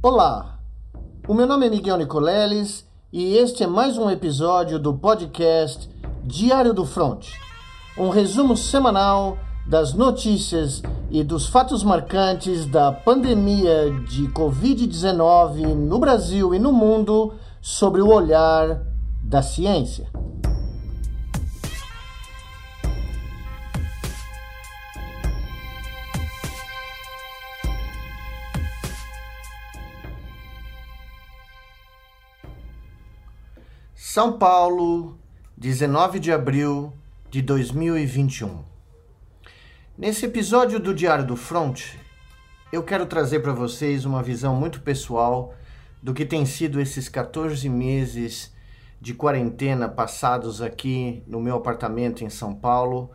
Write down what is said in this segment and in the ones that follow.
Olá, o meu nome é Miguel Nicoleles e este é mais um episódio do podcast Diário do Front, um resumo semanal das notícias e dos fatos marcantes da pandemia de Covid-19 no Brasil e no mundo sobre o olhar da ciência. São Paulo, 19 de abril de 2021. Nesse episódio do Diário do Front, eu quero trazer para vocês uma visão muito pessoal do que tem sido esses 14 meses de quarentena passados aqui no meu apartamento em São Paulo,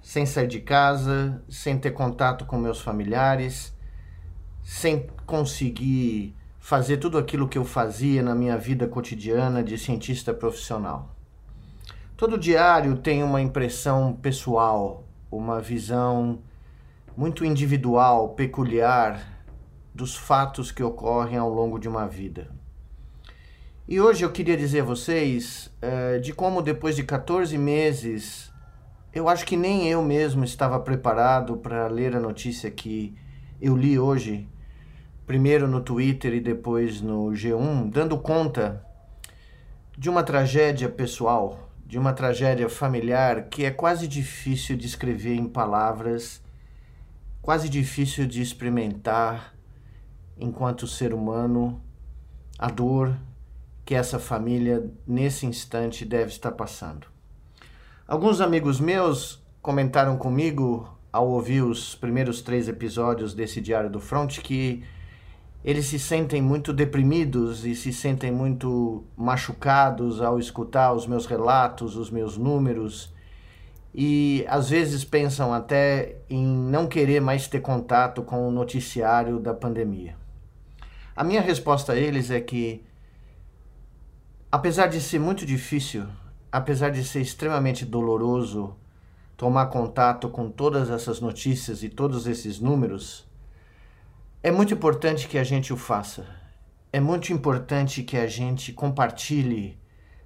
sem sair de casa, sem ter contato com meus familiares, sem conseguir fazer tudo aquilo que eu fazia na minha vida cotidiana de cientista profissional. Todo diário tem uma impressão pessoal, uma visão muito individual, peculiar dos fatos que ocorrem ao longo de uma vida. E hoje eu queria dizer a vocês uh, de como, depois de 14 meses, eu acho que nem eu mesmo estava preparado para ler a notícia que eu li hoje primeiro no Twitter e depois no G1, dando conta de uma tragédia pessoal, de uma tragédia familiar que é quase difícil de escrever em palavras, quase difícil de experimentar enquanto ser humano a dor que essa família nesse instante deve estar passando. Alguns amigos meus comentaram comigo ao ouvir os primeiros três episódios desse Diário do Front que eles se sentem muito deprimidos e se sentem muito machucados ao escutar os meus relatos, os meus números, e às vezes pensam até em não querer mais ter contato com o noticiário da pandemia. A minha resposta a eles é que, apesar de ser muito difícil, apesar de ser extremamente doloroso tomar contato com todas essas notícias e todos esses números, é muito importante que a gente o faça. É muito importante que a gente compartilhe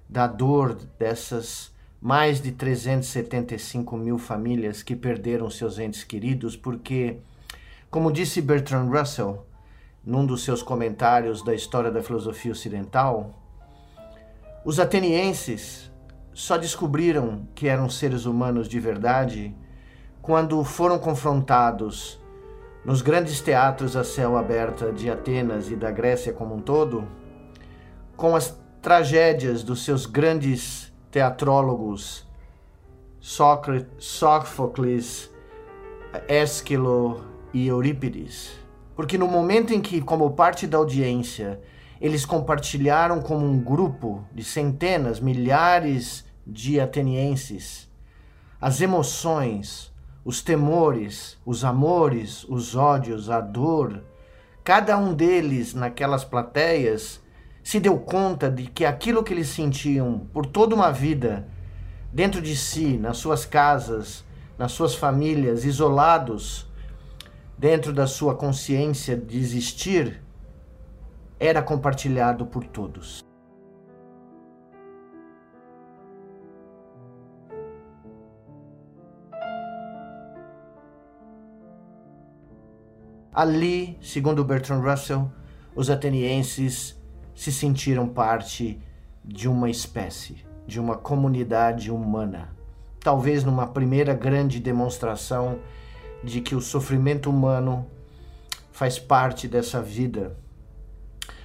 da dor dessas mais de 375 mil famílias que perderam seus entes queridos, porque, como disse Bertrand Russell num dos seus comentários da história da filosofia ocidental, os atenienses só descobriram que eram seres humanos de verdade quando foram confrontados nos grandes teatros a céu aberto de Atenas e da Grécia como um todo, com as tragédias dos seus grandes teatrólogos Sófocles, Ésquilo e Eurípides. Porque no momento em que, como parte da audiência, eles compartilharam como um grupo de centenas, milhares de atenienses as emoções, os temores, os amores, os ódios, a dor, cada um deles naquelas plateias se deu conta de que aquilo que eles sentiam por toda uma vida, dentro de si, nas suas casas, nas suas famílias, isolados, dentro da sua consciência de existir, era compartilhado por todos. Ali, segundo Bertrand Russell, os atenienses se sentiram parte de uma espécie, de uma comunidade humana. Talvez numa primeira grande demonstração de que o sofrimento humano faz parte dessa vida,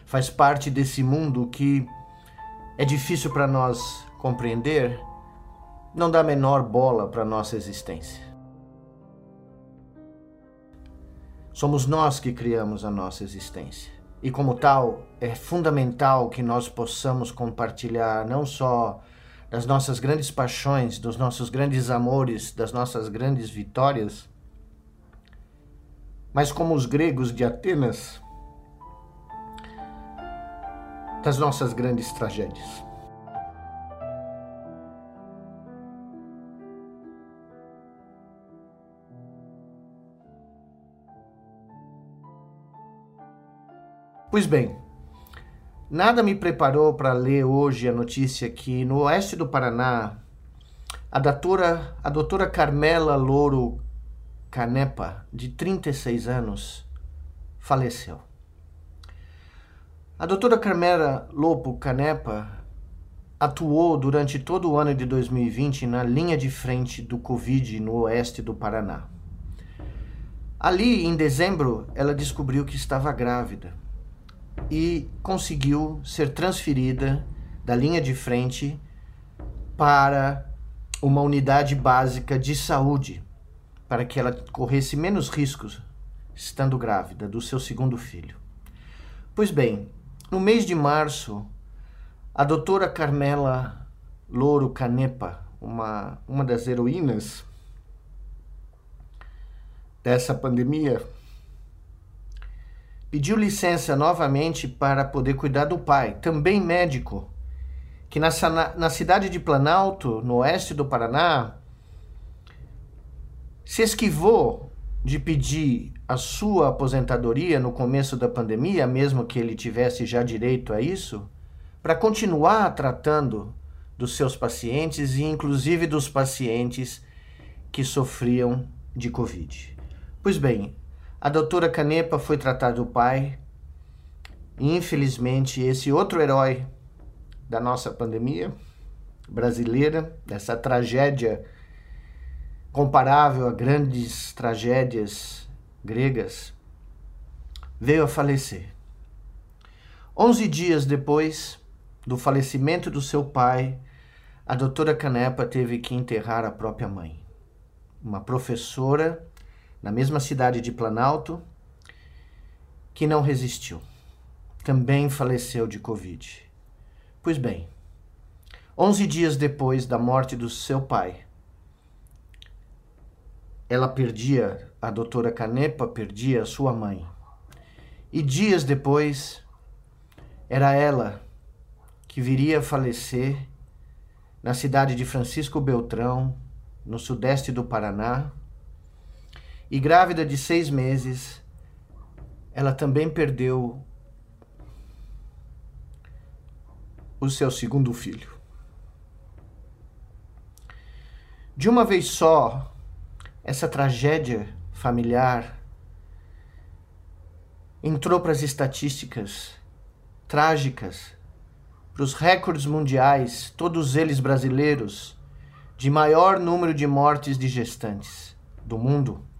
faz parte desse mundo que é difícil para nós compreender, não dá menor bola para nossa existência. Somos nós que criamos a nossa existência. E como tal, é fundamental que nós possamos compartilhar não só das nossas grandes paixões, dos nossos grandes amores, das nossas grandes vitórias, mas como os gregos de Atenas, das nossas grandes tragédias. Pois bem, nada me preparou para ler hoje a notícia que no oeste do Paraná, a doutora, a doutora Carmela Louro Canepa, de 36 anos, faleceu. A doutora Carmela Lopo Canepa atuou durante todo o ano de 2020 na linha de frente do Covid no oeste do Paraná. Ali, em dezembro, ela descobriu que estava grávida e conseguiu ser transferida da linha de frente para uma unidade básica de saúde, para que ela corresse menos riscos estando grávida do seu segundo filho. Pois bem, no mês de março, a doutora Carmela Louro Canepa, uma, uma das heroínas dessa pandemia, pediu licença novamente para poder cuidar do pai, também médico, que na, na cidade de Planalto, no oeste do Paraná, se esquivou de pedir a sua aposentadoria no começo da pandemia, mesmo que ele tivesse já direito a isso, para continuar tratando dos seus pacientes e inclusive dos pacientes que sofriam de Covid. Pois bem, a doutora Canepa foi tratar do pai. E, infelizmente, esse outro herói da nossa pandemia brasileira, dessa tragédia comparável a grandes tragédias gregas, veio a falecer. Onze dias depois do falecimento do seu pai, a doutora Canepa teve que enterrar a própria mãe, uma professora na mesma cidade de Planalto, que não resistiu. Também faleceu de Covid. Pois bem, onze dias depois da morte do seu pai, ela perdia, a doutora Canepa perdia sua mãe. E dias depois, era ela que viria a falecer na cidade de Francisco Beltrão, no sudeste do Paraná, e grávida de seis meses, ela também perdeu o seu segundo filho. De uma vez só, essa tragédia familiar entrou para as estatísticas trágicas, para os recordes mundiais, todos eles brasileiros, de maior número de mortes de gestantes do mundo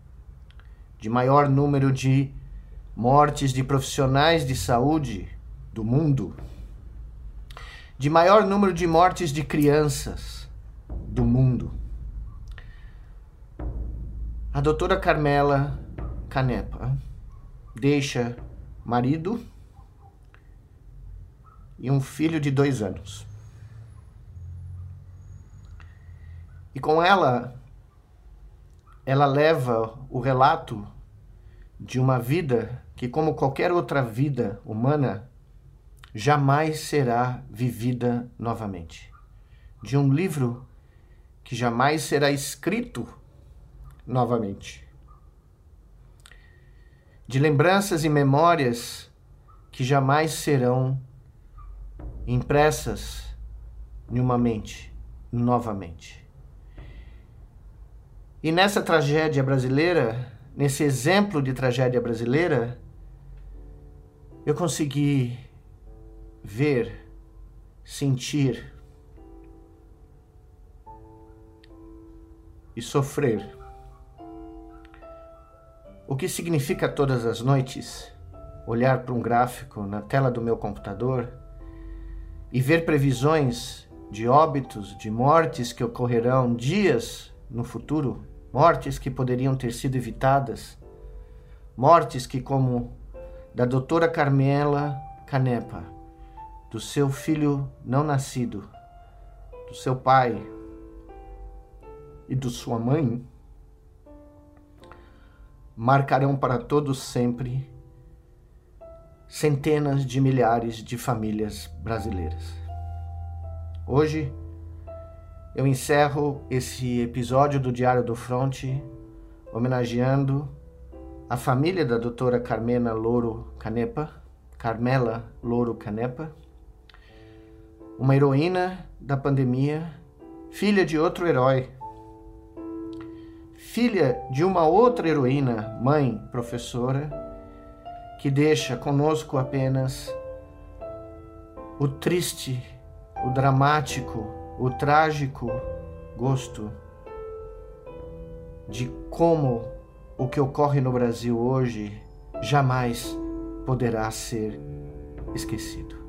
de maior número de mortes de profissionais de saúde do mundo, de maior número de mortes de crianças do mundo. A doutora Carmela Canepa deixa marido e um filho de dois anos. E com ela ela leva o relato de uma vida que, como qualquer outra vida humana, jamais será vivida novamente. De um livro que jamais será escrito novamente. De lembranças e memórias que jamais serão impressas em uma mente novamente. E nessa tragédia brasileira, nesse exemplo de tragédia brasileira, eu consegui ver, sentir e sofrer. O que significa todas as noites olhar para um gráfico na tela do meu computador e ver previsões de óbitos, de mortes que ocorrerão dias no futuro mortes que poderiam ter sido evitadas, mortes que, como da doutora Carmela Canepa, do seu filho não nascido, do seu pai e de sua mãe, marcarão para todos sempre centenas de milhares de famílias brasileiras. Hoje, eu encerro esse episódio do Diário do Fronte homenageando a família da doutora Carmena Louro Canepa, Carmela Louro Canepa, uma heroína da pandemia, filha de outro herói, filha de uma outra heroína, mãe, professora, que deixa conosco apenas o triste, o dramático, o trágico gosto de como o que ocorre no Brasil hoje jamais poderá ser esquecido.